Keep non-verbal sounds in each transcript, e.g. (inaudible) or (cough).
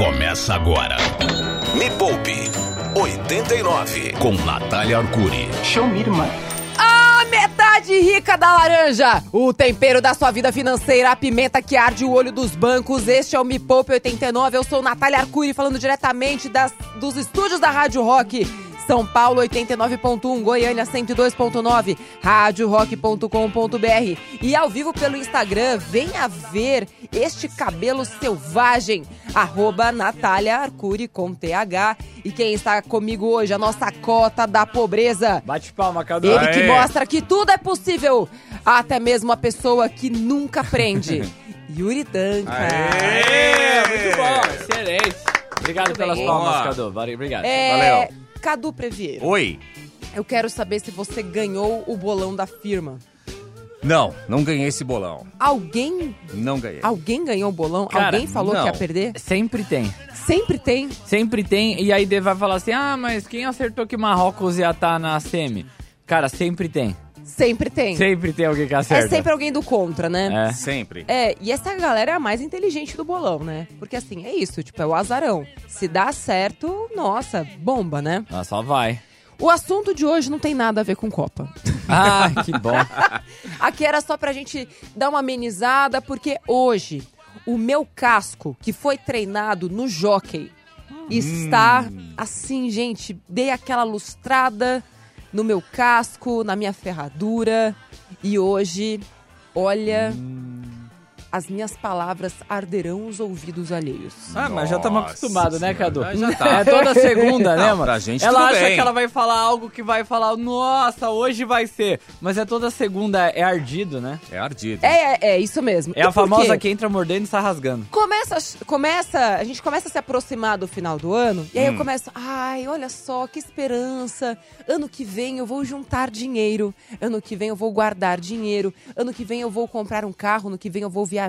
Começa agora. Me Poupe 89 com Natália Arcuri. Show me, irmã. A metade rica da laranja. O tempero da sua vida financeira, a pimenta que arde o olho dos bancos. Este é o Me Poupe 89. Eu sou Natália Arcuri, falando diretamente das, dos estúdios da Rádio Rock. São Paulo 89.1, Goiânia 102.9, radiorock.com.br e ao vivo pelo Instagram, venha ver este cabelo selvagem, arroba Natália Arcuri com TH. E quem está comigo hoje, a nossa cota da pobreza. Bate palma, Cadu. Ele que mostra que tudo é possível, até mesmo a pessoa que nunca aprende. (laughs) Yuri Danca. É, muito bom, excelente. Obrigado Muito pelas bem. palmas. Cadu. Obrigado. É, Valeu. Cadu Previeiro, Oi. eu quero saber se você ganhou o bolão da firma. Não, não ganhei esse bolão. Alguém, Não ganhei. alguém ganhou o bolão? Cara, alguém falou não. que ia perder? Sempre tem. Sempre tem. Sempre tem. E aí Dê vai falar assim: ah, mas quem acertou que Marrocos ia estar na semi? Cara, sempre tem. Sempre tem. Sempre tem alguém que acerta. É sempre alguém do contra, né? É. Sempre. É, e essa galera é a mais inteligente do bolão, né? Porque assim, é isso, tipo, é o azarão. Se dá certo, nossa, bomba, né? Ah, só vai. O assunto de hoje não tem nada a ver com Copa. (laughs) Ah, que bom. (laughs) Aqui era só pra gente dar uma amenizada, porque hoje o meu casco, que foi treinado no jockey, está assim, gente. Dei aquela lustrada no meu casco, na minha ferradura. E hoje, olha. As minhas palavras arderão os ouvidos alheios. Ah, mas já estamos Nossa acostumados, né, Cadu? senhora, já tá. É toda segunda, (laughs) né, mano? pra gente ela tudo acha bem. que ela vai falar algo que vai falar, nossa, hoje vai ser. Mas é toda segunda, é ardido, né? É ardido. É, é, é isso mesmo. É E a famosa que entra mordendo e sai rasgando. Começa, começa, a gente começa a se aproximar do final do ano, e aí Hum. eu começo, ai, olha só, que esperança. Ano que vem eu vou juntar dinheiro, ano que vem eu vou guardar dinheiro, ano que vem eu vou comprar um carro, ano que vem eu vou viajar,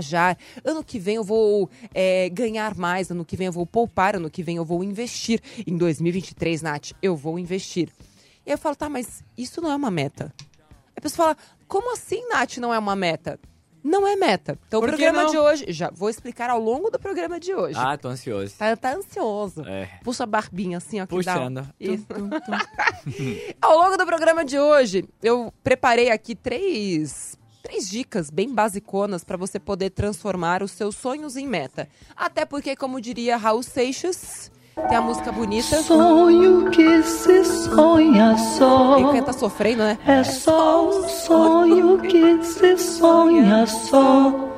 ano que vem eu vou é, ganhar mais, ano que vem eu vou poupar, ano que vem eu vou investir. Em 2023, Nath, eu vou investir. E aí eu falo, tá, mas isso não é uma meta. A pessoa fala, como assim, Nath, não é uma meta? Não é meta. Então Por o programa de hoje, já vou explicar ao longo do programa de hoje. Ah, tô ansioso. Tá, tá ansioso. É. Puxa a barbinha assim, ó. que dá- Puxando. Isso. (laughs) Ao longo do programa de hoje, eu preparei aqui três, três dicas bem basiconas para você poder transformar os seus sonhos em meta. Até porque, como diria Raul Seixas, tem a música bonita. Sonho que se sonha só. Ele canta sofrendo, né? É só um sonho que se sonha só.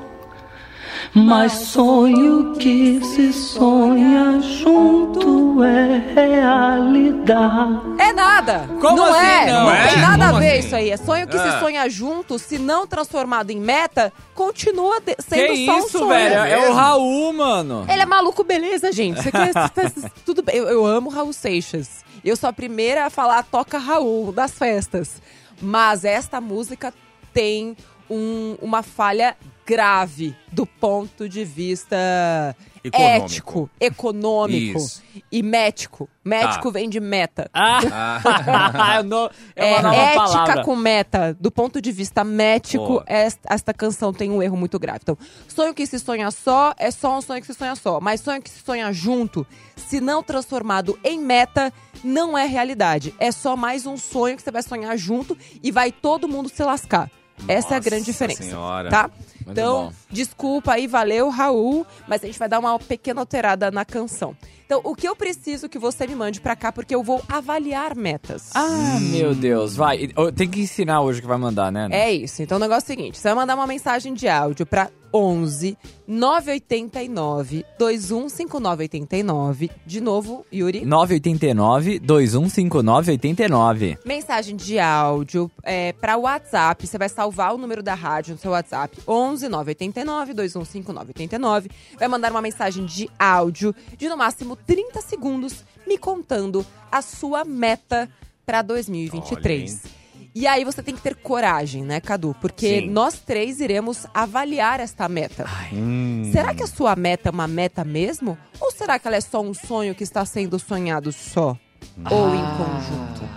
Mas sonho que se sonha junto é realidade. É nada! Como não assim é! não? tem É? nada Como a ver assim? isso aí. É sonho que se Ah. sonha junto, se não transformado em meta, continua de- sendo Que só um isso, sonho. velho? É o? Raul, mano. Ele é maluco, beleza, gente. Você quer, (laughs) tudo bem. Eu, eu amo Raul Seixas. Eu sou a primeira a falar toca Raul das festas. Mas esta música tem um- uma falha grave do ponto de vista Econômico. ético, econômico Isso. e mético. Mético Tá. vem de meta. Ah, (laughs) eu não- é uma É, nova ética palavra. com meta. Do ponto de vista mético, Boa. esta, esta canção tem um erro muito grave. Então, sonho que se sonha só é só um sonho que se sonha só. Mas sonho que se sonha junto, se não transformado em meta, não é realidade. É só mais um sonho que você vai sonhar junto e vai todo mundo se lascar. Essa é a grande diferença. Senhora. Tá? Muito então, desculpa aí, valeu, Raul, mas a gente vai dar uma pequena alterada na canção. Então, o que eu preciso que você me mande pra cá, porque eu vou avaliar metas. Ah, meu Deus. Vai. Tem que ensinar hoje que vai mandar, né? É isso. Então o negócio é o seguinte: você vai mandar uma mensagem de áudio pra 11 989 215989. De novo, Yuri. 989 215989. Mensagem de áudio é, para WhatsApp. Você vai salvar o número da rádio no seu WhatsApp. 11 989 215989. Vai mandar uma mensagem de áudio de no máximo 30 segundos me contando a sua meta para 2023. E aí você tem que ter coragem, né, Cadu? Porque Sim. nós três iremos avaliar esta meta. Será que a sua meta é uma meta mesmo? Ou será que ela é só um sonho que está sendo sonhado só? Ou em conjunto?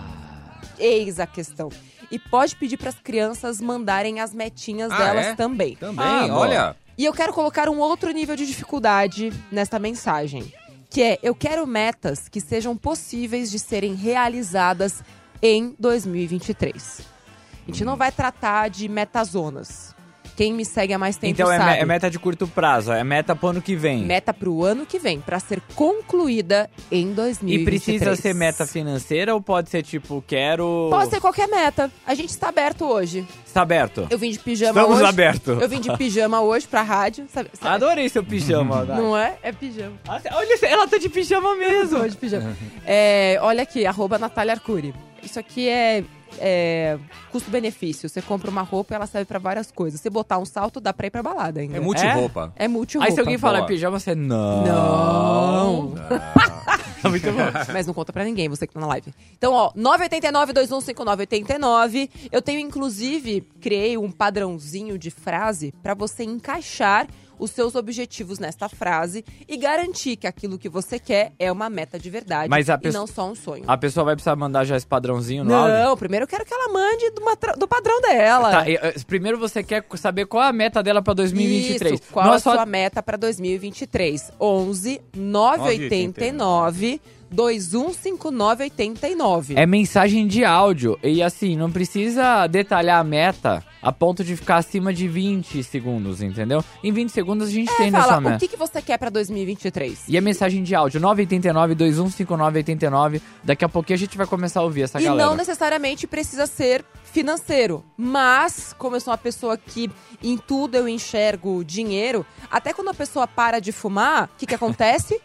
Eis a questão. E pode pedir para as crianças mandarem as metinhas Ah, delas é? também. Também, Ah, olha. E eu quero colocar um outro nível de dificuldade nesta mensagem. Que é eu quero metas que sejam possíveis de serem realizadas em 2023. A gente não vai tratar de metazonas. Quem me segue há mais tempo Então é, sabe. me- é meta de curto prazo, é meta pro ano que vem. Meta pro ano que vem, pra ser concluída em 2023. E precisa ser meta financeira ou pode ser tipo, quero. Pode ser qualquer meta. A gente está aberto hoje. Está aberto. Eu vim de pijama Estamos hoje. abertos. Eu vim de pijama hoje pra rádio. Sabe, sabe- (laughs) Adorei seu pijama. Não é? É pijama. Ah, Olha, ela tá de pijama mesmo. Hoje pijama. É, olha aqui, arroba Natália Arcuri. Isso aqui é, é custo-benefício. Você compra uma roupa e ela serve pra várias coisas. Se botar um salto, dá pra ir pra balada ainda. É multi-roupa. É multi-roupa. Aí se alguém falar pijama, você não. Não. (laughs) Muito bom. Mas não conta pra ninguém, você que tá na live. Então, ó, 989-215989. Eu tenho, inclusive, criei um padrãozinho de frase pra você encaixar os seus objetivos nesta frase e garantir que aquilo que você quer é uma meta de verdade Mas a e pessoa- não só um sonho. A pessoa vai precisar mandar já esse padrãozinho no áudio? Não, primeiro eu quero que ela mande do, do padrão dela. Tá, e, primeiro você quer saber qual é a meta dela pra 2023. Isso, qual Não é a só- sua meta para 2023? 11 989 215989. É mensagem de áudio. E assim, não precisa detalhar a meta a ponto de ficar acima de 20 segundos, entendeu? Em 20 segundos a gente tem nessa É, Fala, o meta. que, que você quer para 2023? E a mensagem de áudio, 989-2159-89. Daqui a pouquinho a gente vai começar a ouvir essa E galera. não necessariamente precisa ser financeiro. Mas, como eu sou uma pessoa que em tudo eu enxergo dinheiro, até quando a pessoa para de fumar, o que, que acontece?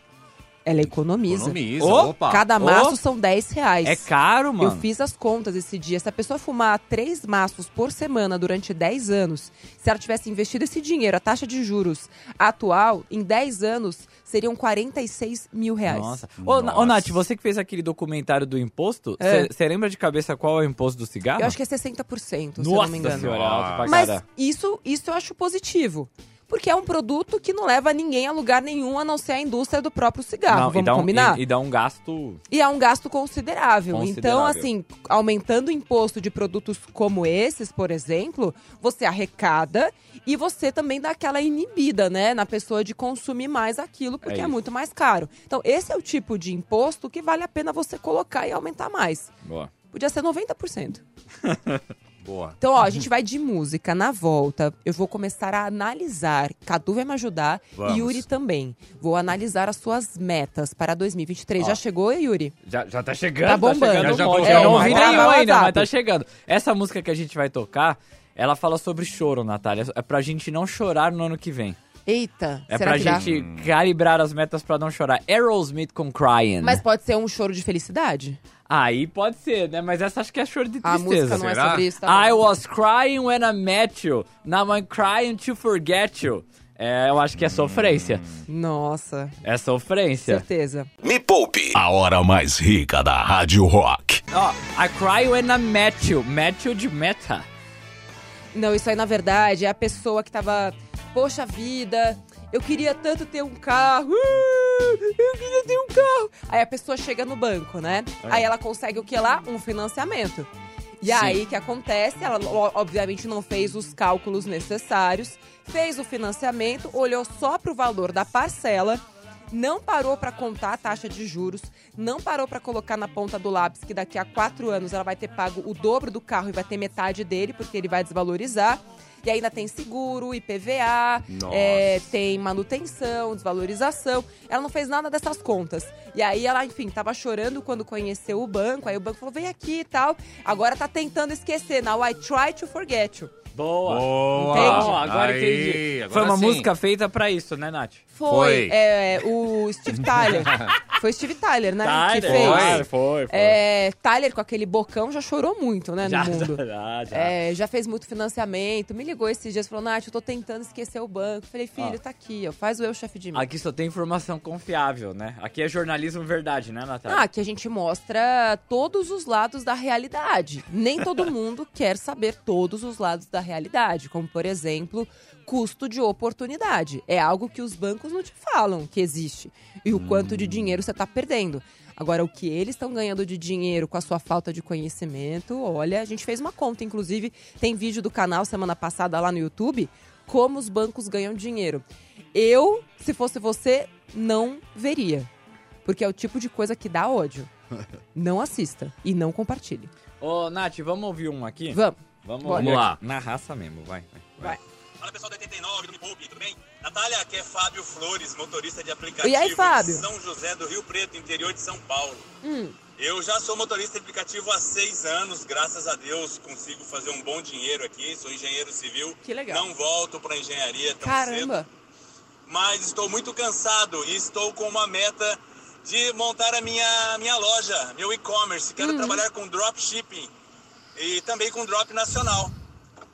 Ela economiza. Economiza, Ô, opa. Cada maço Ô. são 10 reais. É caro, mano. Eu fiz as contas esse dia. Se a pessoa fumar três maços por semana durante 10 anos, se ela tivesse investido esse dinheiro, a taxa de juros atual, em 10 anos, seriam 46 mil reais. Nossa. Ô, Na- Ô, Nossa. Nath, você que fez aquele documentário do imposto, É. você lembra de cabeça qual é o imposto do cigarro? Eu acho que é 60%, se eu Nossa não me engano. senhora, é alto pra Mas isso, isso eu acho positivo. Porque é um produto que não leva ninguém a lugar nenhum, a não ser a indústria do próprio cigarro. Não, e Vamos dá um- combinar? E, e dá um gasto... E é um gasto considerável. Então, Considerável. assim, aumentando o imposto de produtos como esses, por exemplo, você arrecada e você também dá aquela inibida, né, na pessoa de consumir mais aquilo, porque é, isso. muito mais caro. Então, esse é o tipo de imposto que vale a pena você colocar e aumentar mais. Boa. Podia ser 90%. (laughs) Boa. Então, ó, a gente vai de música. Na volta, eu vou começar a analisar. Cadu vai me ajudar Vamos. e Yuri também. Vou analisar as suas metas para 2023. Já chegou, Yuri? Já, já tá chegando, Tá bombando. chegando Já coloquei Eu não ouvi nenhum ainda, mas tá chegando. Essa música que a gente vai tocar, ela fala sobre choro, Natália. É pra gente não chorar no ano que vem. Eita, É será pra que dá? gente calibrar as metas pra não chorar. Aerosmith com Crying. Mas pode ser um choro de felicidade? Aí pode ser, né? Mas essa acho que é choro de A música tristeza. não é será? sobre isso, tá I bom. was crying when I met you. Now I'm crying to forget you. É, eu acho que é sofrência. Nossa, É sofrência. certeza. Me Poupe, a hora mais rica da Rádio Rock. Ó, I cry when I met you. Met you de meta. Não, isso aí, na verdade, é a pessoa que tava... Poxa vida, eu queria tanto ter um carro. ah, Eu queria ter um carro. Aí a pessoa chega no banco, né? Aí ela consegue o que lá? Um financiamento. E Sim. aí, o que acontece? Ela, o- obviamente, não fez os cálculos necessários, fez o financiamento, olhou só pro valor da parcela, não parou para contar a taxa de juros, não parou para colocar na ponta do lápis que daqui a quatro anos ela vai ter pago o dobro do carro e vai ter metade dele, porque ele vai desvalorizar. E ainda tem seguro, IPVA, é, tem manutenção, desvalorização. Ela não fez nada dessas contas. E aí ela, enfim, tava chorando quando conheceu o banco. Aí o banco falou: vem aqui e tal. Agora tá tentando esquecer. Now I try to forget you. Boa. Boa. Entende? Bom, agora Aí, entendi. agora Foi uma sim. música feita pra isso, né, Nath? Foi, Foi. é, o Steve Tyler. (laughs) foi Steve Tyler, né? que Tyler, fez. claro, foi, foi. É, Tyler, com aquele bocão, já chorou muito, né, já, no (laughs) mundo. já, já. É, já fez muito financiamento. Me ligou esses dias, falou, Nath, eu tô tentando esquecer o banco. Falei, filho, tá aqui, ó, faz o eu, chefe de mim. Aqui só tem informação confiável, né? Aqui é jornalismo verdade, né, Natália? Ah, que a gente mostra todos os lados da realidade. Nem todo (laughs) mundo quer saber todos os lados da realidade, como por exemplo, custo de oportunidade. É algo que os bancos não te falam que existe e o quanto de dinheiro você está perdendo. Agora, o que eles estão ganhando de dinheiro com a sua falta de conhecimento, olha, a gente fez uma conta, inclusive, tem vídeo do canal semana passada lá no YouTube, como os bancos ganham dinheiro. Eu, se fosse você, não veria. Porque é o tipo de coisa que dá ódio. (laughs) Não assista e não compartilhe. Ô, Nath, vamos ouvir um aqui? Vamos. Vamos, Vamos lá. Na raça mesmo, vai. vai. Fala pessoal da 89 do Me Poupe, tudo bem? Natália, aqui é Fábio Flores, motorista de aplicativo E aí, Fábio? de São José do Rio Preto, interior de São Paulo. Hum. Eu já sou motorista de aplicativo há seis anos, graças a Deus consigo fazer um bom dinheiro aqui, sou engenheiro civil. Que legal. Não volto para engenharia tão Caramba. cedo, mas estou muito cansado e estou com uma meta de montar a minha, minha loja, meu e-commerce. Quero trabalhar com dropshipping e também com drop nacional.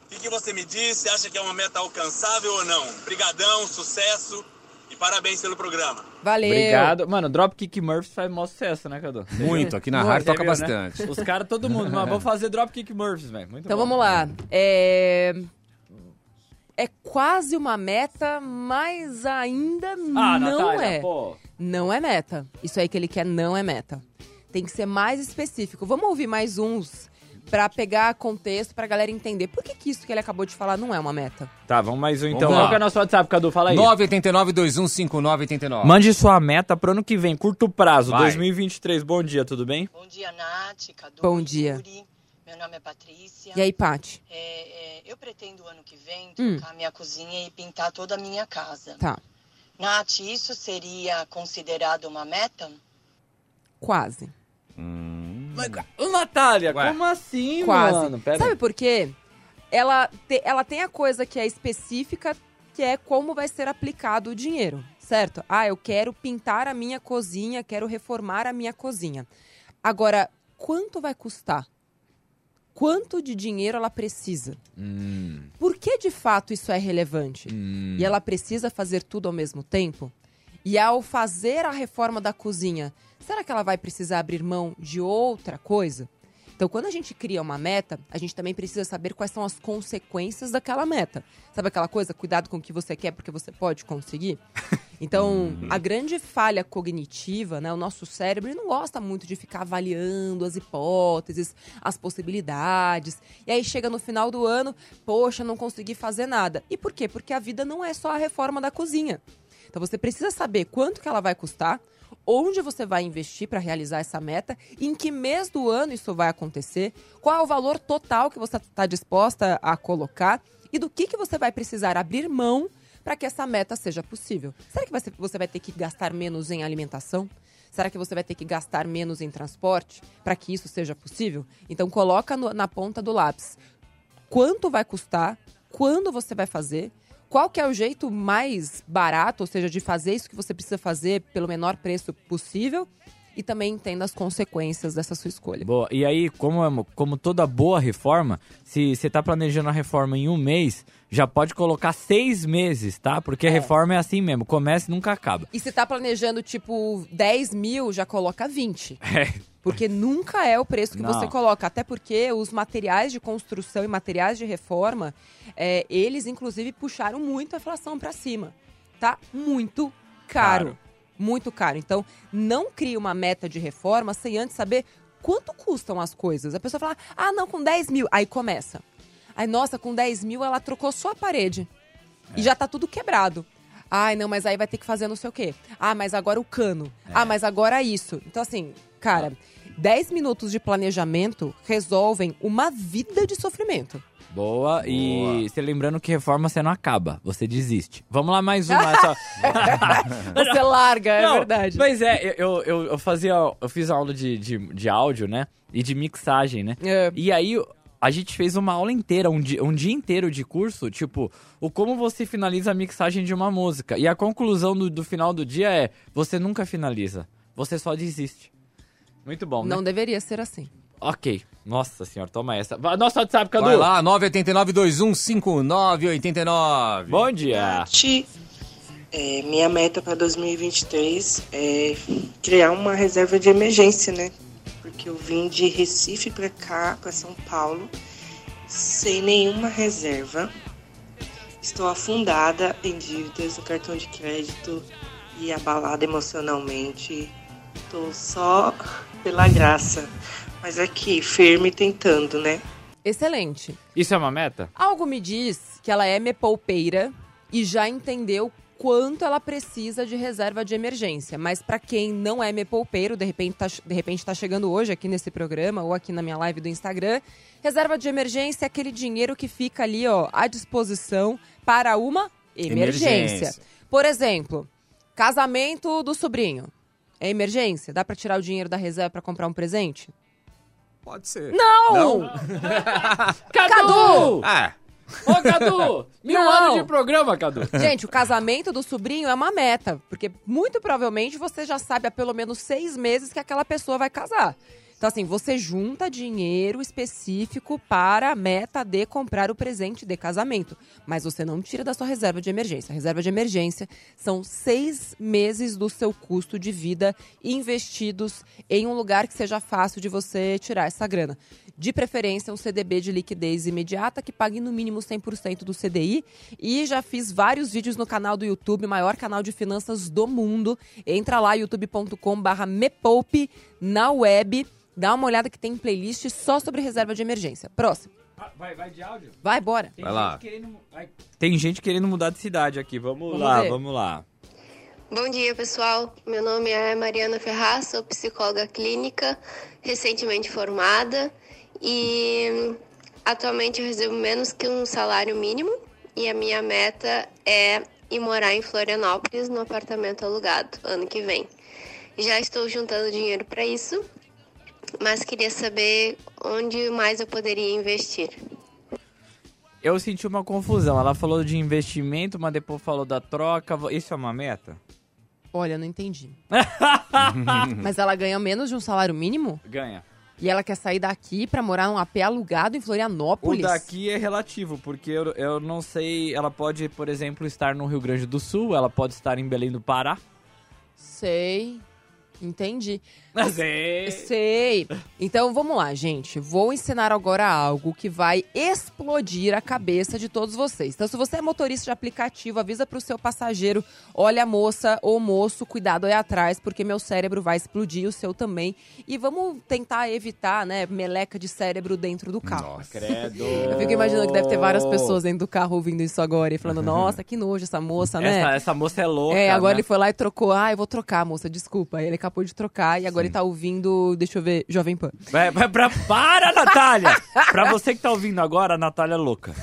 O que, que você me diz? Você acha que é uma meta alcançável ou não? Brigadão, sucesso e parabéns pelo programa. Valeu. Obrigado. Mano, Dropkick Murphys faz maior sucesso, né, Cadu? Muito, aqui na Muito, rádio toca viu, né? bastante. Os caras, todo mundo. (laughs) Mano, vou fazer Dropkick Murphys, velho. Muito Então bom. vamos lá. É... é quase uma meta, mas ainda Ah, não Natália, é. pô. Não é meta. Isso aí que ele quer não é meta. Tem que ser mais específico. Vamos ouvir mais uns pra pegar contexto pra galera entender. Por que, que isso que ele acabou de falar não é uma meta? Tá, vamos mais um então. Vamos. Qual que é o nosso WhatsApp, Cadu? Fala aí. 989-2159-89. Mande sua meta pro ano que vem, curto prazo, Vai. 2023. Bom dia, tudo bem? Bom dia, Nath, Cadu, Bom dia. Yuri. Meu nome é Patrícia. E aí, Paty? É, é, eu pretendo ano que vem Hum. trocar minha cozinha e pintar toda a minha casa. Tá, Nath, isso seria considerado uma meta? quase. Mas, Ô, Natália, Ué. como assim, Quase. mano? Pera Sabe aí. por quê? Ela, te- ela tem a coisa que é específica, que é como vai ser aplicado o dinheiro, certo? Ah, eu quero pintar a minha cozinha, quero reformar a minha cozinha. Agora, quanto vai custar? Quanto de dinheiro ela precisa? Hum, Por que de fato isso é relevante? hum. E ela precisa fazer tudo ao mesmo tempo? E ao fazer a reforma da cozinha, será que ela vai precisar abrir mão de outra coisa? Então, quando a gente cria uma meta, a gente também precisa saber quais são as consequências daquela meta. Sabe aquela coisa, cuidado com o que você quer porque você pode conseguir? (laughs) Então, a grande falha cognitiva, né, o nosso cérebro não gosta muito de ficar avaliando as hipóteses, as possibilidades. E aí chega no final do ano, poxa, não consegui fazer nada. E por quê? Porque a vida não é só a reforma da cozinha. Então você precisa saber quanto que ela vai custar, onde você vai investir para realizar essa meta, em que mês do ano isso vai acontecer, qual é o valor total que você está disposta a colocar e do que, que você vai precisar abrir mão para que essa meta seja possível. Será que você vai ter que gastar menos em alimentação? Será que você vai ter que gastar menos em transporte para que isso seja possível? Então coloca no- na ponta do lápis quanto vai custar, quando você vai fazer, qual que é o jeito mais barato, ou seja, de fazer isso que você precisa fazer pelo menor preço possível e também entenda as consequências dessa sua escolha. Boa, e aí, como, é- como toda boa reforma, se você tá planejando a reforma em um mês, já pode colocar seis meses, tá? Porque a reforma é assim mesmo, começa e nunca acaba. E se tá planejando, tipo, 10 mil, já coloca 20. (laughs) É. Porque nunca é o preço que Não. você coloca. Até porque os materiais de construção e materiais de reforma, é, eles, inclusive, puxaram muito a inflação para cima. Tá muito caro. Caro. Muito caro. Então, não crie uma meta de reforma sem antes saber quanto custam as coisas. A pessoa fala, ah, não, com 10 mil. Aí começa. Aí, nossa, com 10 mil ela trocou só a parede. E já tá tudo quebrado. Ai, não, mas aí vai ter que fazer não sei o quê. Ah, mas agora o cano. Ah, mas agora isso. Então, assim, cara, 10 minutos de planejamento resolvem uma vida de sofrimento. Boa, e você lembrando que reforma você não acaba, você desiste. Vamos lá, mais uma. (laughs) Essa... Você larga, é Não, verdade. Mas é, eu, eu, eu fazia. Eu fiz aula de, de, de áudio, né? E de mixagem, né? É. E aí a gente fez uma aula inteira, um dia, um dia inteiro de curso, tipo, o como você finaliza a mixagem de uma música. E a conclusão do, do final do dia é: você nunca finaliza, você só desiste. Muito bom, né? Não deveria ser assim. Ok. Nossa senhora, toma essa. Nosso WhatsApp, Cadu. Vai lá, 989-215989. Bom dia. É, minha meta para 2023 é criar uma reserva de emergência, né? Porque eu vim de Recife para cá, para São Paulo, sem nenhuma reserva. Estou afundada em dívidas no cartão de crédito e abalada emocionalmente. Estou só pela graça. Mas aqui, firme tentando, né? Excelente. Isso é uma meta? Algo me diz que ela é me poupeira e já entendeu quanto ela precisa de reserva de emergência. Mas para quem não é me poupeiro, de repente, tá, de repente tá chegando hoje aqui nesse programa ou aqui na minha live do Instagram, reserva de emergência é aquele dinheiro que fica ali, ó, à disposição para uma emergência. Emergência. Por exemplo, casamento do sobrinho. É emergência? Dá para tirar o dinheiro da reserva para comprar um presente? Pode ser. Não! (laughs) Cadu! Ah, Ô, Cadu! Mil Não. anos de programa, Cadu. Gente, o casamento do sobrinho é uma meta, porque muito provavelmente você já sabe há pelo menos seis meses que aquela pessoa vai casar. Então, assim, você junta dinheiro específico para a meta de comprar o presente de casamento. Mas você não tira da sua reserva de emergência. A reserva de emergência são seis meses do seu custo de vida investidos em um lugar que seja fácil de você tirar essa grana. De preferência, um CDB de liquidez imediata que pague no mínimo 100% do CDI. E já fiz vários vídeos no canal do YouTube, maior canal de finanças do mundo. Entra lá, youtube.com/barra mepoupe na web. Dá uma olhada que tem playlist só sobre reserva de emergência. Próximo. Vai, vai de áudio? Vai, bora. Tem Vai lá. gente querendo mu- ai, Tem gente querendo mudar de cidade aqui. Vamos, Vamos lá, ver. vamos lá. Bom dia, pessoal. Meu nome é Mariana Ferraz, sou psicóloga clínica, recentemente formada e atualmente eu recebo menos que um salário mínimo e a minha meta é ir morar em Florianópolis no apartamento alugado ano que vem. Já estou juntando dinheiro para isso, mas queria saber onde mais eu poderia investir. Eu senti uma confusão. Ela falou de investimento, mas depois falou da troca. Isso é uma meta? Olha, não entendi. (laughs) Mas ela ganha menos de um salário mínimo? Ganha. E ela quer sair daqui pra morar num AP alugado em O Florianópolis? daqui é relativo, porque eu, eu não sei. Ela pode, por exemplo, estar no Rio Grande do Sul, ela pode estar em Belém do Pará. Sei. Entendi. Sei. Sei. Então vamos lá, gente. Vou ensinar agora algo que vai explodir a cabeça de todos vocês. Então, se você é motorista de aplicativo, avisa pro seu passageiro: olha, moça ou moço, cuidado aí atrás, porque meu cérebro vai explodir, o seu também. E vamos tentar evitar, né, meleca de cérebro dentro do carro. Credo. Eu fico imaginando que deve ter várias pessoas dentro do carro ouvindo isso agora e falando: nossa, que nojo essa moça, né? Essa, essa moça é louca. É, agora né? ele foi lá e trocou. Ah, eu vou trocar, moça, desculpa. Aí ele acabou de trocar e agora ele tá ouvindo, deixa eu ver, Jovem Pan. Vai, vai pra... Para, Natália! pra você que tá ouvindo agora, a Natália é louca.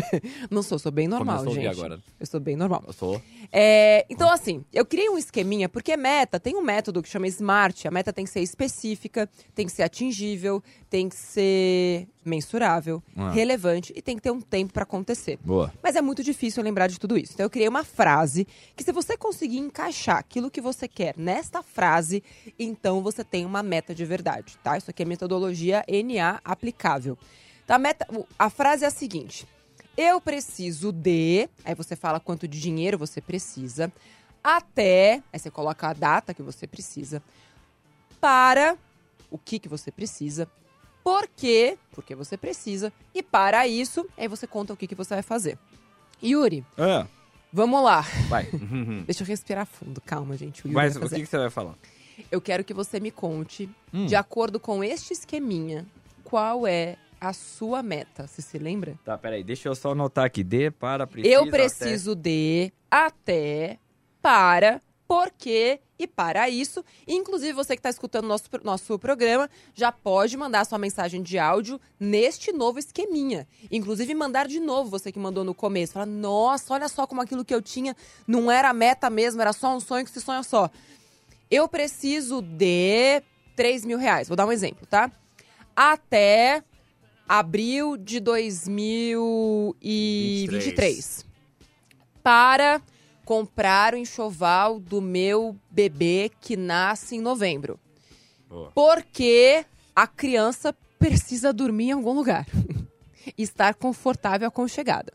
(laughs) Não sou, sou bem normal, Começou gente. agora. Eu sou bem normal. Eu sou. É, então, assim, eu criei um esqueminha, porque meta tem um método que chama SMART. A meta tem que ser específica, tem que ser atingível, tem que ser mensurável, Ah. relevante e tem que ter um tempo pra acontecer. Boa. Mas é muito difícil lembrar de tudo isso. Então eu criei uma frase que se você conseguir encaixar aquilo que você quer nesta frase, então você tem uma meta de verdade, tá? Isso aqui é metodologia NA aplicável. Então, a, meta, a frase é a seguinte: eu preciso de, aí você fala quanto de dinheiro você precisa, até, aí você coloca a data que você precisa, para o que que você precisa, por quê, porque você precisa, e para isso, aí você conta o que que você vai fazer. Yuri, Ah, vamos lá. vai. (laughs) Deixa eu respirar fundo. Calma, gente. O Yuri Mas o que, que você vai falar? Eu quero que você me conte, Hum. de acordo com este esqueminha, qual é a sua meta. Você se lembra? Tá, peraí, deixa eu só anotar aqui. D para, precisa, eu preciso de, até, para, porque e para isso. Inclusive, você que está escutando nosso, nosso programa já pode mandar sua mensagem de áudio neste novo esqueminha. Inclusive, mandar de novo, você que mandou no começo. Fala, nossa, olha só como aquilo que eu tinha não era meta mesmo, era só um sonho que se sonha só. Eu preciso de 3 mil reais. Vou dar um exemplo, tá? Até abril de 2023. Para comprar o enxoval do meu bebê que nasce em novembro. Boa. Porque a criança precisa dormir em algum lugar. (laughs) Estar confortável e aconchegada.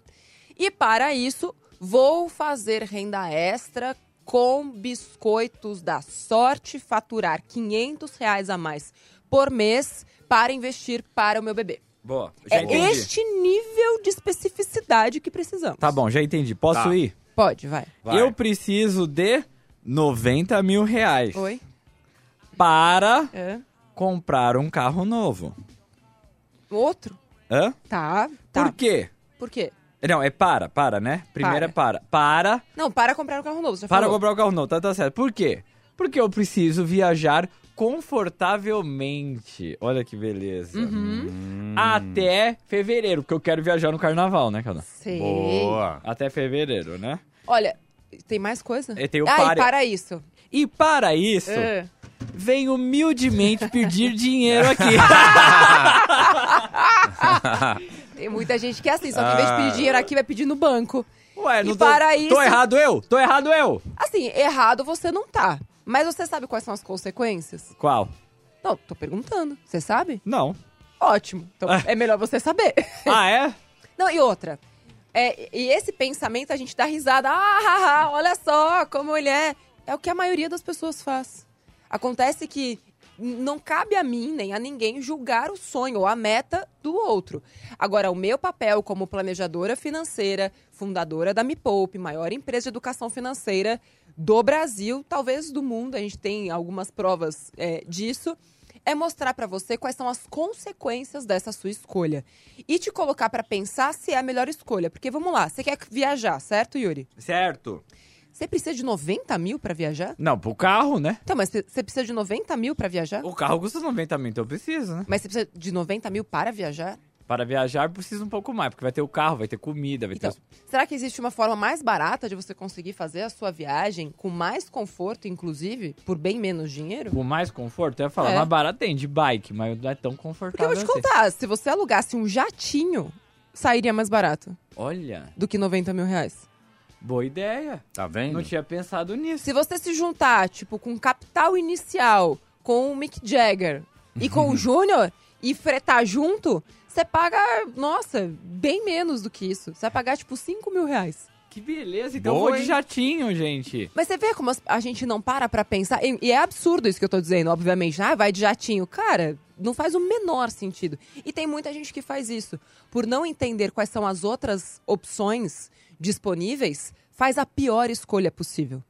E para isso, vou fazer renda extra com biscoitos da sorte, faturar 500 reais a mais por mês para investir para o meu bebê. Boa, já É entendi. este nível de especificidade que precisamos. Tá bom, já entendi. Posso Tá. ir? Pode, vai. Vai. Eu preciso de 90 mil reais Oi? para É. comprar um carro novo. Outro? Hã? Tá, tá. Por quê? Por quê? Não, é para, para, né? Primeiro é para. Para, Não, para comprar um carro novo. Você para falou. comprar o carro novo, tá, tá certo. Por quê? Porque eu preciso viajar confortavelmente. Olha que beleza. Uhum. Até fevereiro, porque eu quero viajar no carnaval, né, Cana? Sei. Boa. Até fevereiro, né? Olha, tem mais coisa? E tem o ah, para- e para isso. E para isso, É. vem humildemente pedir dinheiro aqui. (laughs) Tem muita gente que é assim, só que em vez de pedir dinheiro aqui, vai pedir no banco. Ué, não E tô, para isso- tô errado eu? Tô errado eu? Assim, errado você não tá. Mas você sabe quais são as consequências? Qual? Não, tô perguntando. Você sabe? Não. Ótimo. Então Ah. é melhor você saber. Ah, é? (laughs) Não, e outra. É, e esse pensamento a gente dá risada. Ah, olha só como ele é. É o que a maioria das pessoas faz. Acontece que não cabe a mim nem a ninguém julgar o sonho ou a meta do outro. Agora, o meu papel como planejadora financeira, fundadora da Me Poupe, maior empresa de educação financeira do Brasil, talvez do mundo, a gente tem algumas provas é, disso, é mostrar pra você quais são as consequências dessa sua escolha e te colocar pra pensar se é a melhor escolha. Porque vamos lá, você quer viajar, certo, Yuri? Certo. Você precisa de 90 mil pra viajar? Não, pro carro, né? Então, mas você precisa de 90 mil pra viajar? O carro custa 90 mil, então eu preciso, né? Mas você precisa de 90 mil para viajar? Para viajar, precisa um pouco mais, porque vai ter o carro, vai ter comida, vai Então, ter... será que existe uma forma mais barata de você conseguir fazer a sua viagem com mais conforto, inclusive, por bem menos dinheiro? Com mais conforto, eu ia falar, É. mais barato tem de bike, mas não é tão Porque eu confortável vou te assim. contar, se você alugasse um jatinho, sairia mais barato Olha, do que 90 mil reais. boa ideia. Tá vendo? Não tinha pensado nisso. Se você se juntar, tipo, com capital inicial, com o Mick Jagger e com o (laughs) Júnior e fretar junto, você paga, nossa, bem menos do que isso. Você vai pagar, tipo, 5 mil reais. Que beleza, então eu Boa, vou de jatinho, gente. Mas você vê como a gente não para pra pensar. E, e é absurdo isso que eu tô dizendo, obviamente. Ah, vai de jatinho. Cara, não faz o menor sentido. E tem muita gente que faz isso. Por não entender quais são as outras opções disponíveis, faz a pior escolha possível.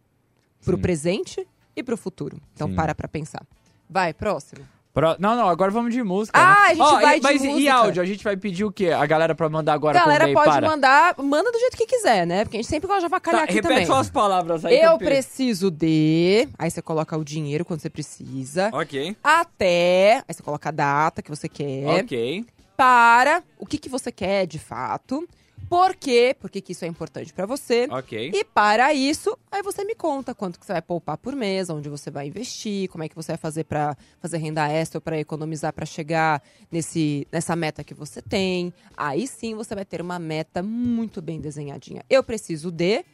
Pro Sim. presente e pro futuro. Então Sim. para pra pensar. Vai, próximo. Pro- Não, não, agora vamos de música. Ah, né? a gente Ó, vai e, de mas e música. áudio? A gente vai pedir o quê? A galera pra mandar agora Galera também, pode para. mandar, manda do jeito que quiser, né? Porque a gente sempre gosta de avacalhar Tá, aqui repete também. só as palavras aí. Eu preciso de. Aí você coloca o dinheiro quando você precisa. Ok, Até. Aí você coloca a data que você quer. ok. Para o que, que você quer de fato. Por quê? Por que, que isso é importante pra você. Ok. E para isso, aí você me conta quanto que você vai poupar por mês, onde você vai investir, como é que você vai fazer pra fazer renda extra ou para economizar pra chegar nesse, nessa meta que você tem. Aí sim você vai ter uma meta muito bem desenhadinha. Eu preciso de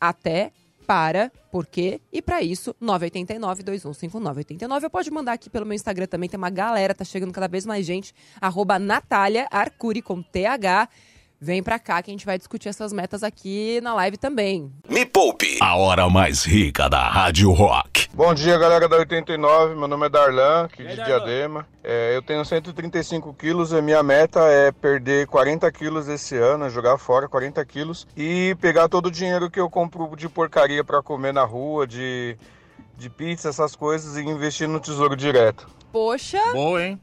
até para, por quê? E pra isso, 989-2159-89. Eu pode mandar aqui pelo meu Instagram também, tem uma galera, tá chegando cada vez mais gente. Arroba Natália Arcuri com TH. Vem pra cá que a gente vai discutir essas metas aqui na live também. Me Poupe, a hora mais rica da Rádio Rock. Bom dia, galera da 89. Meu nome é Darlan, aqui de. Diadema. É, eu tenho 135 quilos e minha meta é perder 40 quilos esse ano, jogar fora 40 quilos e pegar todo o dinheiro que eu compro de porcaria pra comer na rua, de, de pizza, essas coisas, e investir no tesouro direto. Poxa, Boa, hein?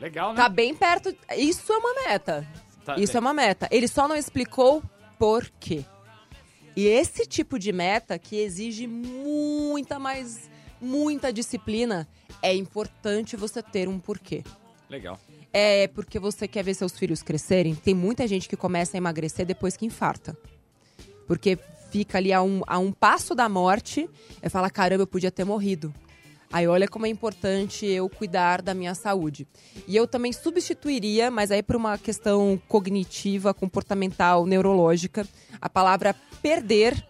Legal, né? tá bem perto. Isso é uma meta. Tá- Isso é uma meta. Ele só não explicou por quê. E esse tipo de meta que exige muita mais muita disciplina, é importante você ter um porquê. Legal. É porque você quer ver seus filhos crescerem. Tem muita gente que começa a emagrecer depois que infarta. Porque fica ali a um, a um passo da morte e fala: caramba, eu podia ter morrido. Aí olha como é importante eu cuidar da minha saúde. E eu também substituiria, mas aí por uma questão cognitiva, comportamental, neurológica, a palavra perder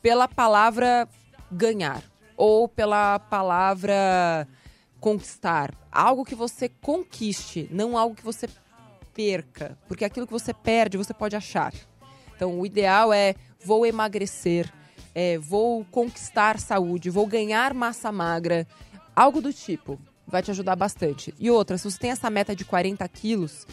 pela palavra ganhar ou pela palavra conquistar. Algo que você conquiste, não algo que você perca, porque aquilo que você perde você pode achar. Então o ideal é vou emagrecer, é, vou conquistar saúde, vou ganhar massa magra, algo do tipo. Vai te ajudar bastante. E outra, se você tem essa meta de 40 quilos,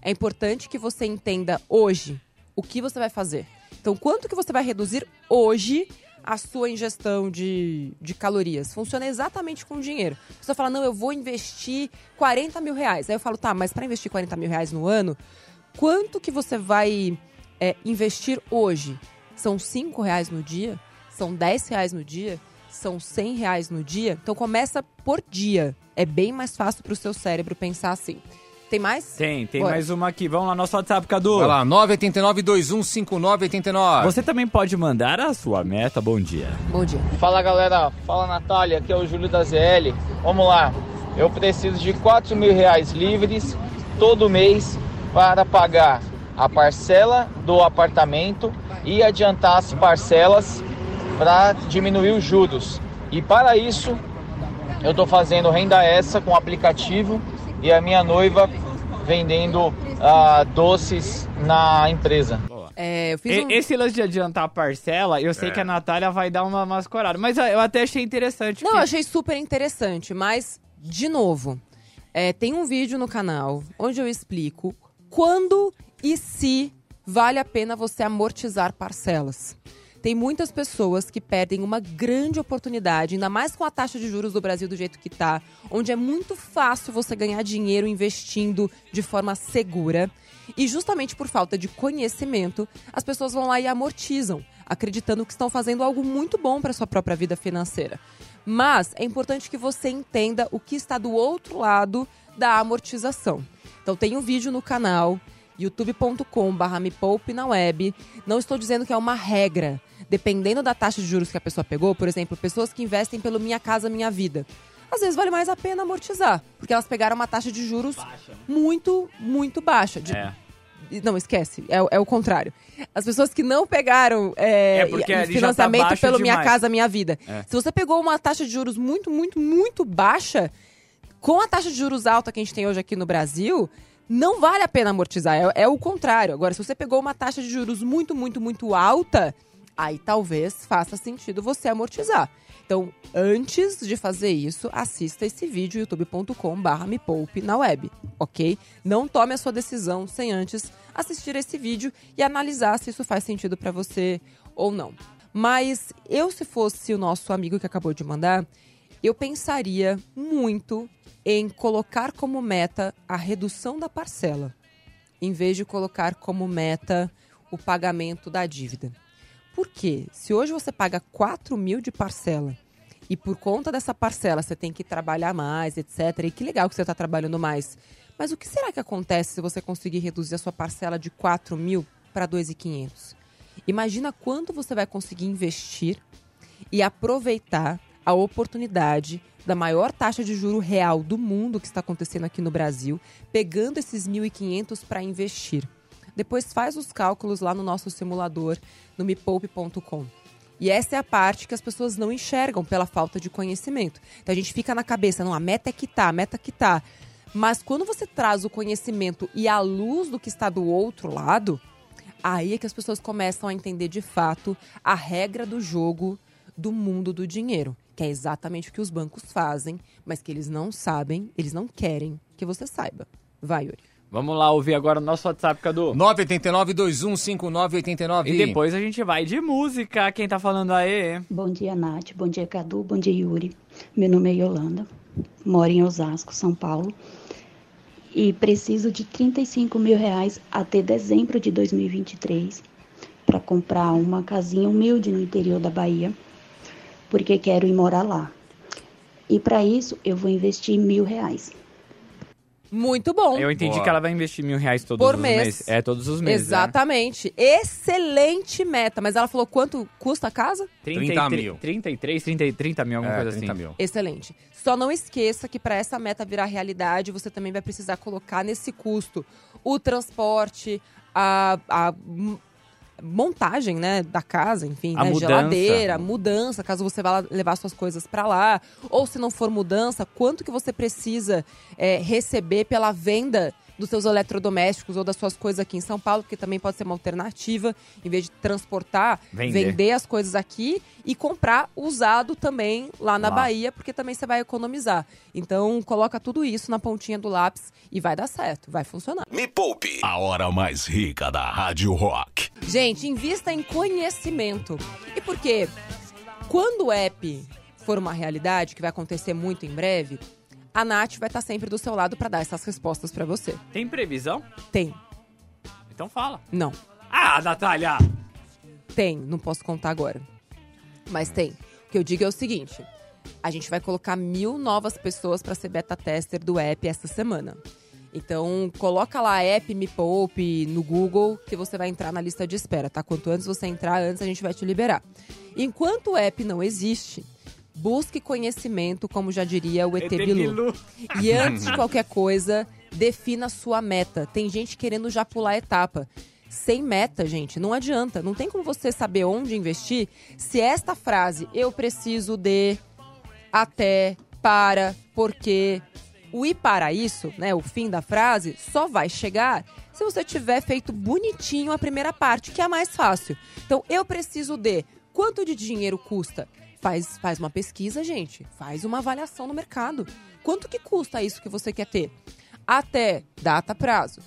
é importante que você entenda hoje o que você vai fazer. Então, quanto que você vai reduzir hoje a sua ingestão de, de calorias? Funciona exatamente com dinheiro. Pessoa fala, não, eu vou investir 40 mil reais. Aí eu falo, tá, mas para investir 40 mil reais no ano, quanto que você vai é, investir hoje são 5 reais no dia, são 10 reais no dia, são 100 reais no dia. Então começa por dia. É bem mais fácil pro seu cérebro pensar assim. Tem mais? Tem, tem Bora. mais uma aqui. Vamos lá, nosso WhatsApp, Cadu. Vai lá, 989-215989. Você também pode mandar a sua meta. Bom dia. Bom dia. Fala galera, fala Natália, aqui é o Júlio da ZL. Vamos lá, eu preciso de 4 mil reais livres todo mês para pagar a parcela do apartamento e adiantar as parcelas para diminuir os juros. E para isso, eu estou fazendo renda essa com o aplicativo e a minha noiva vendendo ah, doces na empresa. É, eu fiz E- um... Esse lance de adiantar a parcela, eu sei que a Natália vai dar uma mascorada. Mas eu até achei interessante. Não, que- eu achei super interessante, mas, de novo, é, tem um vídeo no canal onde eu explico quando e se vale a pena você amortizar parcelas. Tem muitas pessoas que perdem uma grande oportunidade, ainda mais com a taxa de juros do Brasil do jeito que tá, onde é muito fácil você ganhar dinheiro investindo de forma segura. E justamente por falta de conhecimento, as pessoas vão lá e amortizam, acreditando que estão fazendo algo muito bom para sua própria vida financeira. Mas é importante que você entenda o que está do outro lado da amortização. Então tem um vídeo no canal youtube.com.br me poupe na web. Não estou dizendo que é uma regra. Dependendo da taxa de juros que a pessoa pegou, por exemplo, pessoas que investem pelo Minha Casa Minha Vida. Às vezes vale mais a pena amortizar, porque elas pegaram uma taxa de juros muito, muito baixa. De- É. Não, esquece, é, o- é o contrário. As pessoas que não pegaram é, É, tá financiamento baixo pelo Minha demais. Casa Minha Vida. É. Se você pegou uma taxa de juros muito, muito, muito baixa, com a taxa de juros alta que a gente tem hoje aqui no Brasil, não vale a pena amortizar. É, é o contrário. Agora, se você pegou uma taxa de juros muito, muito, muito alta, aí talvez faça sentido você amortizar. Então, antes de fazer isso, assista esse vídeo youtube.com/barra me poupe na web, ok? Não tome a sua decisão sem antes assistir esse vídeo e analisar se isso faz sentido para você ou não. Mas eu, se fosse o nosso amigo que acabou de mandar, eu pensaria muito em colocar como meta a redução da parcela, em vez de colocar como meta o pagamento da dívida. Por quê? Se hoje você paga 4 mil de parcela e por conta dessa parcela você tem que trabalhar mais, etc. E que legal que você está trabalhando mais. Mas o que será que acontece se você conseguir reduzir a sua parcela de 4 mil para 2.500? Imagina quanto você vai conseguir investir e aproveitar a oportunidade da maior taxa de juro real do mundo que está acontecendo aqui no Brasil, pegando esses 1.500 para investir. Depois faz os cálculos lá no nosso simulador no mepoupe.com. E essa é a parte que as pessoas não enxergam pela falta de conhecimento. Então a gente fica na cabeça, não, a meta é quitar, a meta é quitar. Mas quando você traz o conhecimento e a luz do que está do outro lado, aí é que as pessoas começam a entender de fato a regra do jogo do mundo do dinheiro, que é exatamente o que os bancos fazem, mas que eles não sabem, eles não querem que você saiba. Vai, Yuri. Vamos lá ouvir agora o nosso WhatsApp, Cadu. 989-215989. E depois a gente vai de música. Quem tá falando aí? Bom dia, Nath. Bom dia, Cadu. Bom dia, Yuri. Meu nome é Yolanda. Moro em Osasco, São Paulo. E preciso de 35 mil reais até dezembro de 2023 para comprar uma casinha humilde no interior da Bahia, porque quero ir morar lá. E para isso eu vou investir mil reais. Muito bom. Eu entendi Boa. que ela vai investir mil reais todos Por os mês. meses. É, todos os meses. Exatamente. Excelente meta. Mas ela falou quanto custa a casa? Né? 30 mil. 33, 30, 30 mil, alguma É, coisa 30 assim. mil. Excelente. Só não esqueça que para essa meta virar realidade, você também vai precisar colocar nesse custo o transporte, a, a montagem, né, da casa, enfim, A né, mudança. geladeira, mudança, caso você vá levar suas coisas para lá, ou se não for mudança, quanto que você precisa é, receber pela venda dos seus eletrodomésticos ou das suas coisas aqui em São Paulo, porque também pode ser uma alternativa, em vez de transportar, Vender. vender as coisas aqui e comprar usado também lá na Lá. Bahia, porque também você vai economizar. Então, coloca tudo isso na pontinha do lápis e vai dar certo, vai funcionar. Me Poupe, a hora mais rica da Rádio Rock. Gente, invista em conhecimento. E por quê? Quando o app for uma realidade, que vai acontecer muito em breve, a Nath vai estar sempre do seu lado para dar essas respostas para você. Tem previsão? Tem. Então fala. Não. Ah, Natália! Tem, não posso contar agora. Mas tem. O que eu digo é o seguinte: a gente vai colocar mil novas pessoas para ser beta tester do app essa semana. Então, coloca lá app Me Poupe no Google que você vai entrar na lista de espera, tá? Quanto antes você entrar, antes a gente vai te liberar. Enquanto o app não existe, busque conhecimento, como já diria o ET, Bilu. Bilu. E antes de qualquer coisa, defina a sua meta. Tem gente querendo já pular a etapa. Sem meta, gente, não adianta. Não tem como você saber onde investir se esta frase, eu preciso de, até, para, porque. O ir para isso, né, o fim da frase, só vai chegar se você tiver feito bonitinho a primeira parte, que é a mais fácil. Então, eu preciso de quanto de dinheiro custa? Faz, faz uma pesquisa, gente. Faz uma avaliação no mercado. Quanto que custa isso que você quer ter? Até data, prazo.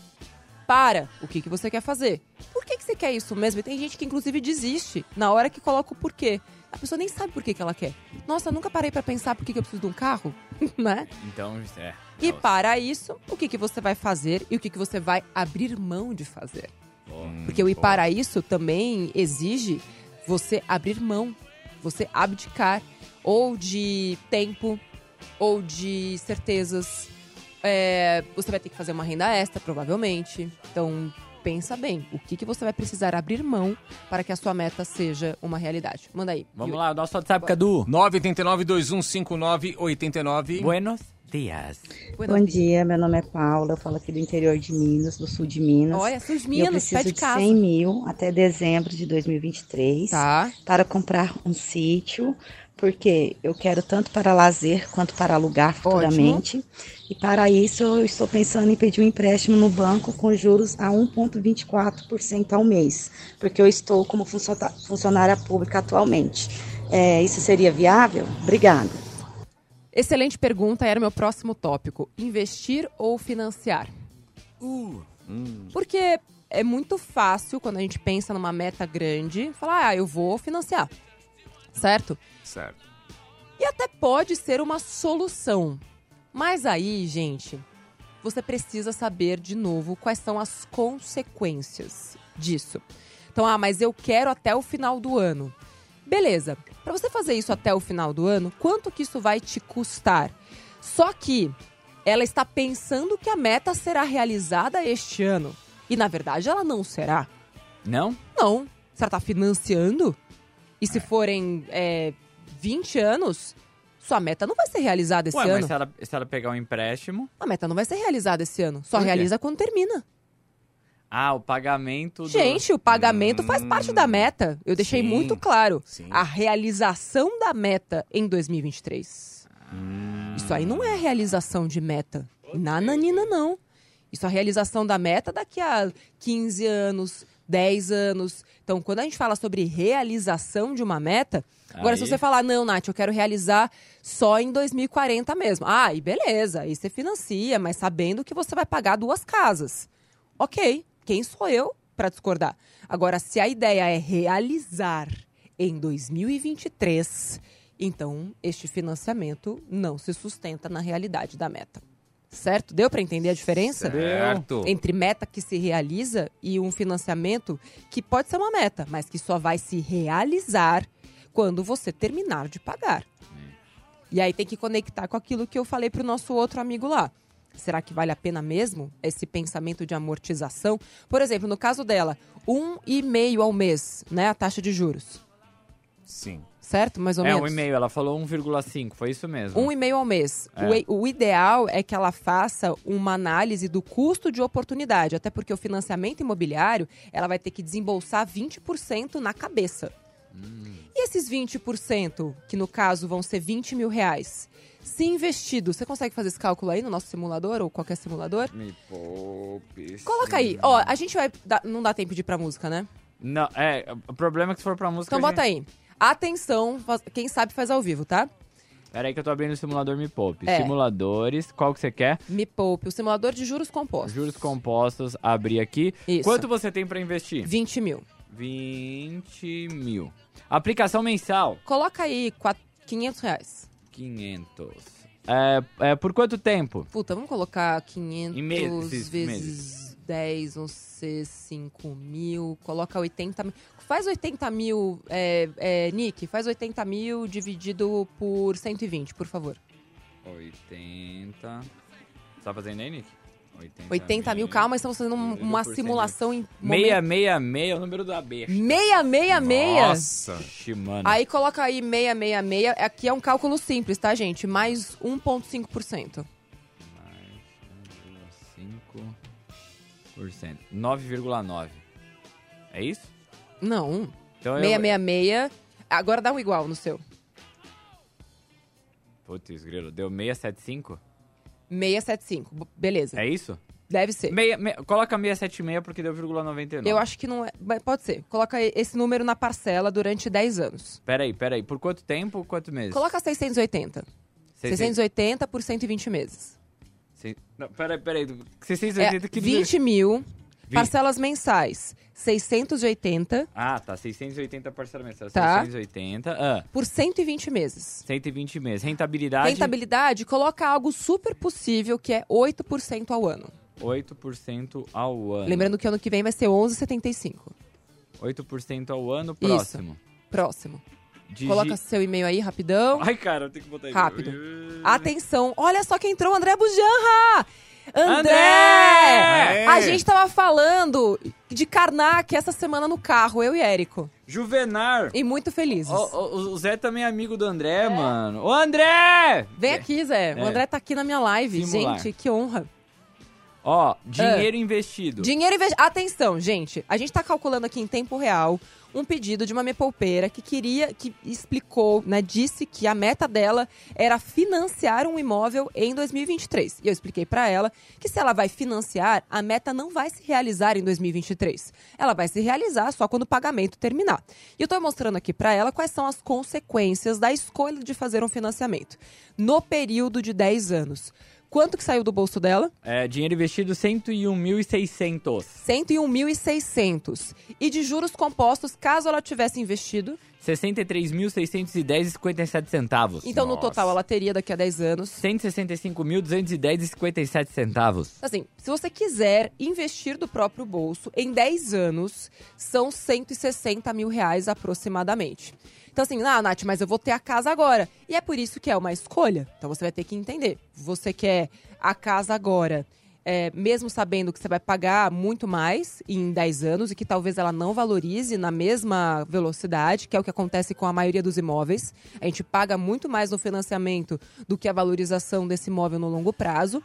Para o que, que você quer fazer. Por que, que você quer isso mesmo? E tem gente que, inclusive, desiste na hora que coloca o porquê. A pessoa nem sabe por que, que ela quer. Nossa, eu nunca parei para pensar por que, que eu preciso de um carro, (laughs) né? Então, é. E para isso, o que, que você vai fazer e o que, que você vai abrir mão de fazer. Porque o ir para isso também exige você abrir mão, você abdicar ou de tempo ou de certezas. É, você vai ter que fazer uma renda extra, provavelmente. Então, pensa bem, o que, que você vai precisar abrir mão para que a sua meta seja uma realidade. Manda aí. Vamos Yuri. lá, nosso WhatsApp, Cadu. 989-2159-89. Buenos dias. Bom dia, meu nome é Paula, eu falo aqui do interior de Minas, do sul de Minas. Olha, sul de E eu Minas, pé preciso de de casa. 100 mil até dezembro de 2023 Tá. para comprar um sítio, porque eu quero tanto para lazer quanto para alugar futuramente. E para isso eu estou pensando em pedir um empréstimo no banco com juros a 1,24% ao mês, porque eu estou como funcioná- funcionária pública atualmente. É, isso seria viável? Obrigada. Excelente pergunta, era o meu próximo tópico. Investir ou financiar? Porque é muito fácil, quando a gente pensa numa meta grande, falar, ah, eu vou financiar. Certo? Certo. E até pode ser uma solução. Mas aí, gente, você precisa saber de novo quais são as consequências disso. Então, ah, mas eu quero até o final do ano. Beleza. Para você fazer isso até o final do ano, quanto que isso vai te custar? Só que ela está pensando que a meta será realizada este ano. E na verdade ela não será. Não? Não. Se ela está financiando, e se forem é, 20 anos, sua meta não vai ser realizada esse Ué, ano. mas se ela, se ela pegar um empréstimo... A meta não vai ser realizada esse ano. Só realiza quando termina. Ah, o pagamento do... Gente, o pagamento faz parte da meta. Eu deixei Sim, muito claro. sim. A realização da meta em 2023. Isso aí não é realização de meta. Nananina, não. Isso é a realização da meta daqui a 15 anos, 10 anos. Então, quando a gente fala sobre realização de uma meta. Agora, se Aí. você falar, não, Nath, eu quero realizar só em 2040 mesmo. Ah, e beleza, aí você financia, mas sabendo que você vai pagar duas casas. Ok, quem sou eu para discordar? Agora, se a ideia é realizar em 2023, então este financiamento não se sustenta na realidade da meta. Certo? Deu para entender a diferença? Certo. Entre meta que se realiza e um financiamento que pode ser uma meta, mas que só vai se realizar quando você terminar de pagar. E aí tem que conectar com aquilo que eu falei pro nosso outro amigo lá. Será que vale a pena mesmo esse pensamento de amortização? Por exemplo, no caso dela, um e meio ao mês, né? A taxa de juros. Sim. Certo? Mais ou É, menos. um e-mail, ela falou 1,5, foi isso mesmo. Um e meio ao mês. É. O, o ideal é que ela faça uma análise do custo de oportunidade, até porque o financiamento imobiliário ela vai ter que desembolsar 20% na cabeça. E esses 20%, que no caso vão ser 20 mil reais, se investido, você consegue fazer esse cálculo aí no nosso simulador ou qualquer simulador? Me poupe. Coloca aí. Ó, a gente vai. dar- não dá tempo de ir pra música, né? Não, é, o problema é que se for pra música... Então bota gente... aí. Atenção, quem sabe faz ao vivo, tá? Pera aí que eu tô abrindo o simulador Me Poupe. É. Simuladores, qual que você quer? Me poupe, o simulador de juros compostos. Juros compostos, abrir aqui. Isso. Quanto você tem pra investir? 20 mil. 20 mil. Aplicação mensal, Coloca aí quatro- 500 reais. 500. É, é, por quanto tempo? Puta, vamos colocar 500 Em meses, vezes meses. 10, vão ser 5 mil. Coloca 80 mil. Faz 80 mil, é, é, Nick, faz 80 mil dividido por 120, por favor. 80. Tá fazendo aí, Nick? 80, 80 mil, calma, estamos fazendo um- uma simulação em. 666 é o número da besta. 666? Nossa. Ixi, mano. Aí coloca aí 666. Aqui é um cálculo simples, tá, gente? Mais 1,5%. 5%. 9,9. É isso? Não. Então eu- 666. Agora dá um igual no seu. Putz, grilo. Deu 675? 675. B- Beleza. É isso? Deve ser. Meia, me- coloca 676 porque deu 0,99. Eu acho que não é. mas Pode ser. Coloca esse número na parcela durante 10 anos. Peraí, peraí. Por quanto tempo? Quantos meses? Coloca 680. 680 por 120 meses. Se- Não, peraí, peraí. É 680 que 20 mil. Vi- Parcelas mensais. 680 Ah, tá. 680 parcelamento. Tá. 680. Ah, por 120 meses. 120 meses. Rentabilidade? Rentabilidade, coloca algo super possível, que é 8% ao ano. 8% ao ano. Lembrando que ano que vem vai ser 11,75. 8% ao ano, Isso. próximo. Próximo. Digi- Coloca seu e-mail aí, rapidão. Ai, cara, eu tenho que botar isso. Rápido. Atenção, olha só quem entrou, André Bujanra! André! André! A gente tava falando de Karnak essa semana no carro, eu e Érico. Juvenar! E muito felizes. O, o- o Zé também é amigo do André, mano. Ô, André! Vem aqui, Zé. É. O André tá aqui na minha live. Simular. Gente, que honra. Ó, dinheiro investido. Dinheiro investido. Atenção, gente. A gente tá calculando aqui em tempo real um pedido de uma minha poupeira que queria, que explicou, né, disse que a meta dela era financiar um imóvel em 2023. E eu expliquei pra ela que se ela vai financiar, a meta não vai se realizar em 2023. Ela vai se realizar só quando o pagamento terminar. E eu tô mostrando aqui pra ela quais são as consequências da escolha de fazer um financiamento no período de 10 anos. Quanto que saiu do bolso dela? É, dinheiro investido 101.600. 101.600. E de juros compostos, caso ela tivesse investido. 63.610,57 centavos. Então, no total, ela teria daqui a 10 anos. 165.210,57 centavos. Assim, se você quiser investir do próprio bolso, em 10 anos, são 160 mil reais aproximadamente. Então, assim, ah, Nath, mas eu vou ter a casa agora. E é por isso que é uma escolha. Então, você vai ter que entender. Você quer a casa agora, é, mesmo sabendo que você vai pagar muito mais em 10 anos e que talvez ela não valorize na mesma velocidade, que é o que acontece com a maioria dos imóveis. A gente paga muito mais no financiamento do que a valorização desse imóvel no longo prazo.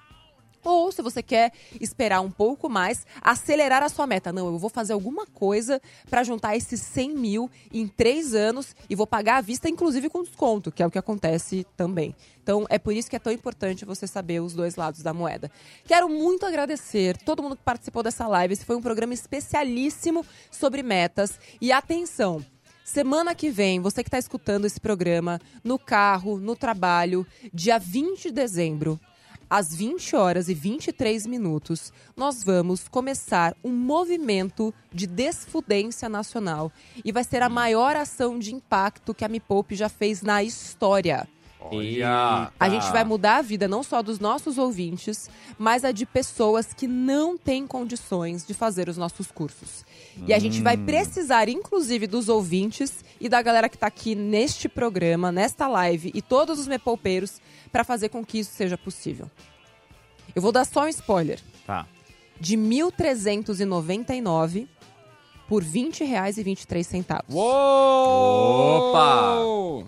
Ou se você quer esperar um pouco mais, acelerar a sua meta. Não, eu vou fazer alguma coisa para juntar esses 100 mil em três anos e vou pagar à vista, inclusive com desconto, que é o que acontece também. Então, é por isso que é tão importante você saber os dois lados da moeda. Quero muito agradecer todo mundo que participou dessa live. Esse foi um programa especialíssimo sobre metas. E atenção! Semana que vem, você que está escutando esse programa no carro, no trabalho, dia 20 de dezembro, às 20 horas e 23 minutos, nós vamos começar um movimento de desfudência nacional e vai ser a maior ação de impacto que a Me Poupe já fez na história. Olha! A gente vai mudar a vida não só dos nossos ouvintes, mas a de pessoas que não têm condições de fazer os nossos cursos. E a gente vai Hum. precisar, inclusive, dos ouvintes e da galera que está aqui neste programa, nesta live e todos os mepoupeiros para fazer com que isso seja possível. Eu vou dar só um spoiler. Tá. De 1.399 por R$ 20,23. Opa!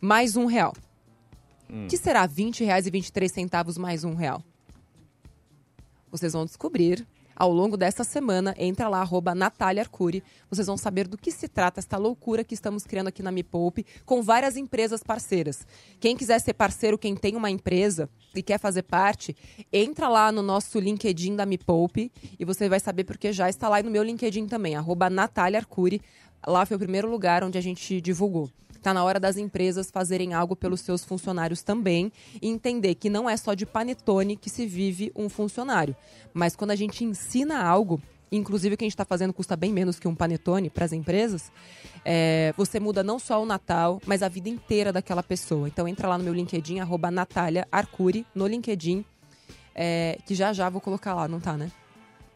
Mais um real. Hum. O que será R$ 20,23 mais um real? Vocês vão descobrir ao longo dessa semana. Entra lá, arroba Natália Arcuri. Vocês vão saber do que se trata esta loucura que estamos criando aqui na Me Poupe com várias empresas parceiras. Quem quiser ser parceiro, quem tem uma empresa e quer fazer parte, entra lá no nosso LinkedIn da Me Poupe e você vai saber porque já está lá e no meu LinkedIn também, arroba Natália Arcuri. Lá foi o primeiro lugar onde a gente divulgou. Está na hora das empresas fazerem algo pelos seus funcionários também e entender que não é só de panetone que se vive um funcionário. Mas quando a gente ensina algo, inclusive o que a gente está fazendo custa bem menos que um panetone para as empresas, é, você muda não só o Natal, mas a vida inteira daquela pessoa. Então entra lá no meu LinkedIn, arroba Natália Arcuri, no LinkedIn, é, que já já vou colocar lá, não tá, né?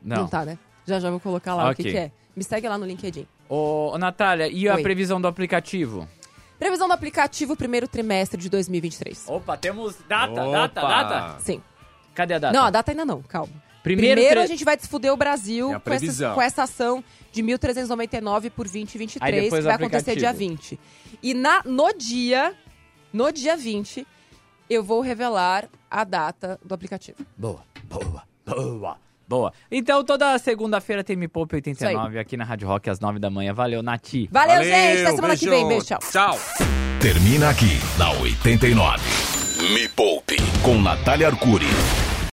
Não. tá, né? Já já vou colocar lá o que, que é. Me segue lá no LinkedIn. Ô, ô, Natália, e a Oi. previsão do aplicativo? Previsão do aplicativo primeiro trimestre de 2023. Opa, temos data, Opa. data, data. Sim. Cadê a data? Não, a data ainda não, calma. Primeiro Primeiro, tre- a gente vai desfuder o Brasil a com essa, com essa ação de 1.399 por 2023, Aí depois que vai acontecer dia aplicativo. 20. E na, no dia, no dia 20, eu vou revelar a data do aplicativo. Boa, boa, boa, boa. Então, toda segunda-feira tem Me Poupe 89 aqui na Rádio Rock às 9 da manhã. Valeu, Nati. Valeu, gente! Até semana que vem. beijão. Beijo, tchau. Tchau. Termina aqui na 89. Me Poupe com Natália Arcuri.